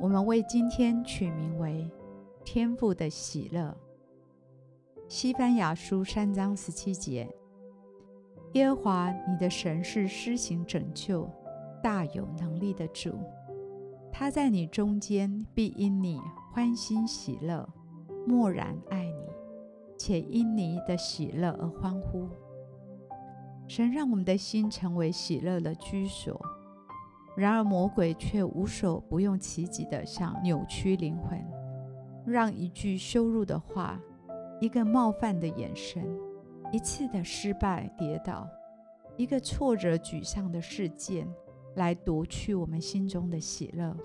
我们为今天取名为“天赋的喜乐”。西班牙书三章十七节：耶和华你的神是施行拯救、大有能力的主，他在你中间必因你欢欣喜乐，默然爱你，且因你的喜乐而欢呼。神让我们的心成为喜乐的居所。然而，魔鬼却无所不用其极地想扭曲灵魂，让一句羞辱的话、一个冒犯的眼神、一次的失败跌倒、一个挫折沮丧的事件，来夺去我们心中的喜乐。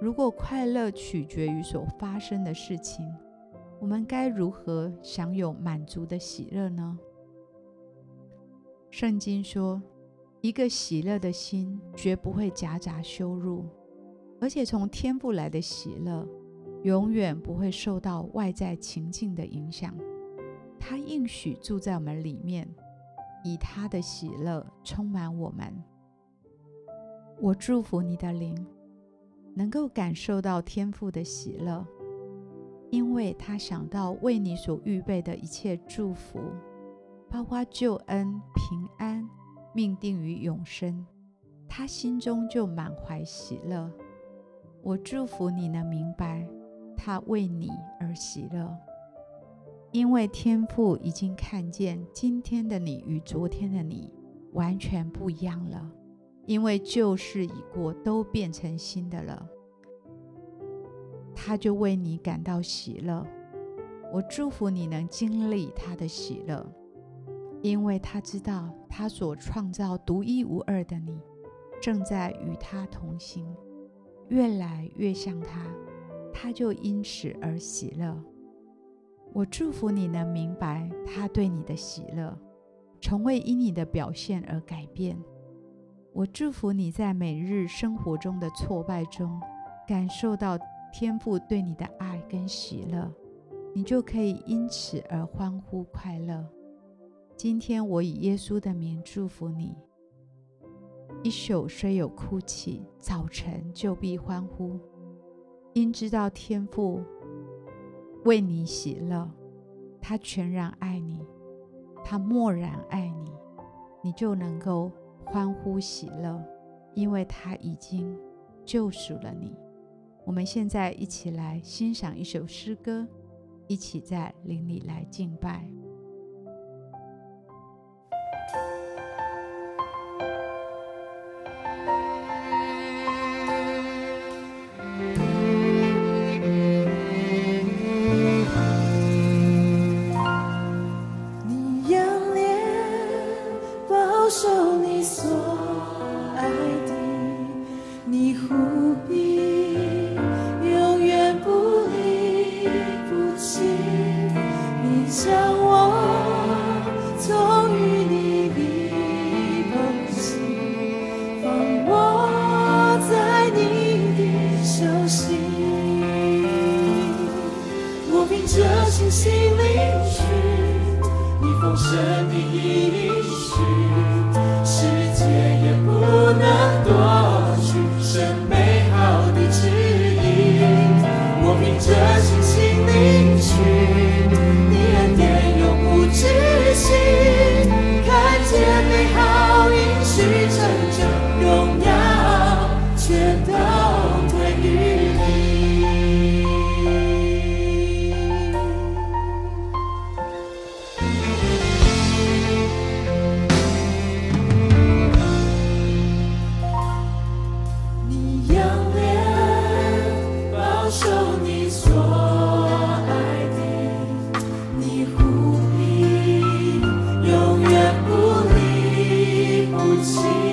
如果快乐取决于所发生的事情，我们该如何享有满足的喜乐呢？圣经说，一个喜乐的心绝不会夹杂羞辱，而且从天父来的喜乐，永远不会受到外在情境的影响。他应许住在我们里面，以他的喜乐充满我们。我祝福你的灵，能够感受到天父的喜乐，因为他想到为你所预备的一切祝福，包括救恩、平安。命定于永生，他心中就满怀喜乐。我祝福你能明白，他为你而喜乐，因为天父已经看见今天的你与昨天的你完全不一样了，因为旧事已过，都变成新的了。他就为你感到喜乐。我祝福你能经历他的喜乐。因为他知道，他所创造独一无二的你，正在与他同行，越来越像他，他就因此而喜乐。我祝福你能明白他对你的喜乐，从未因你的表现而改变。我祝福你在每日生活中的挫败中，感受到天父对你的爱跟喜乐，你就可以因此而欢呼快乐。今天我以耶稣的名祝福你。一宿虽有哭泣，早晨就必欢呼，因知道天父为你喜乐，他全然爱你，他默然爱你，你就能够欢呼喜乐，因为他已经救赎了你。我们现在一起来欣赏一首诗歌，一起在灵里来敬拜。你仰脸，保守你所爱的。你忽必永远不离不弃。这星星离去，你封神的依离，世界也不能多。see.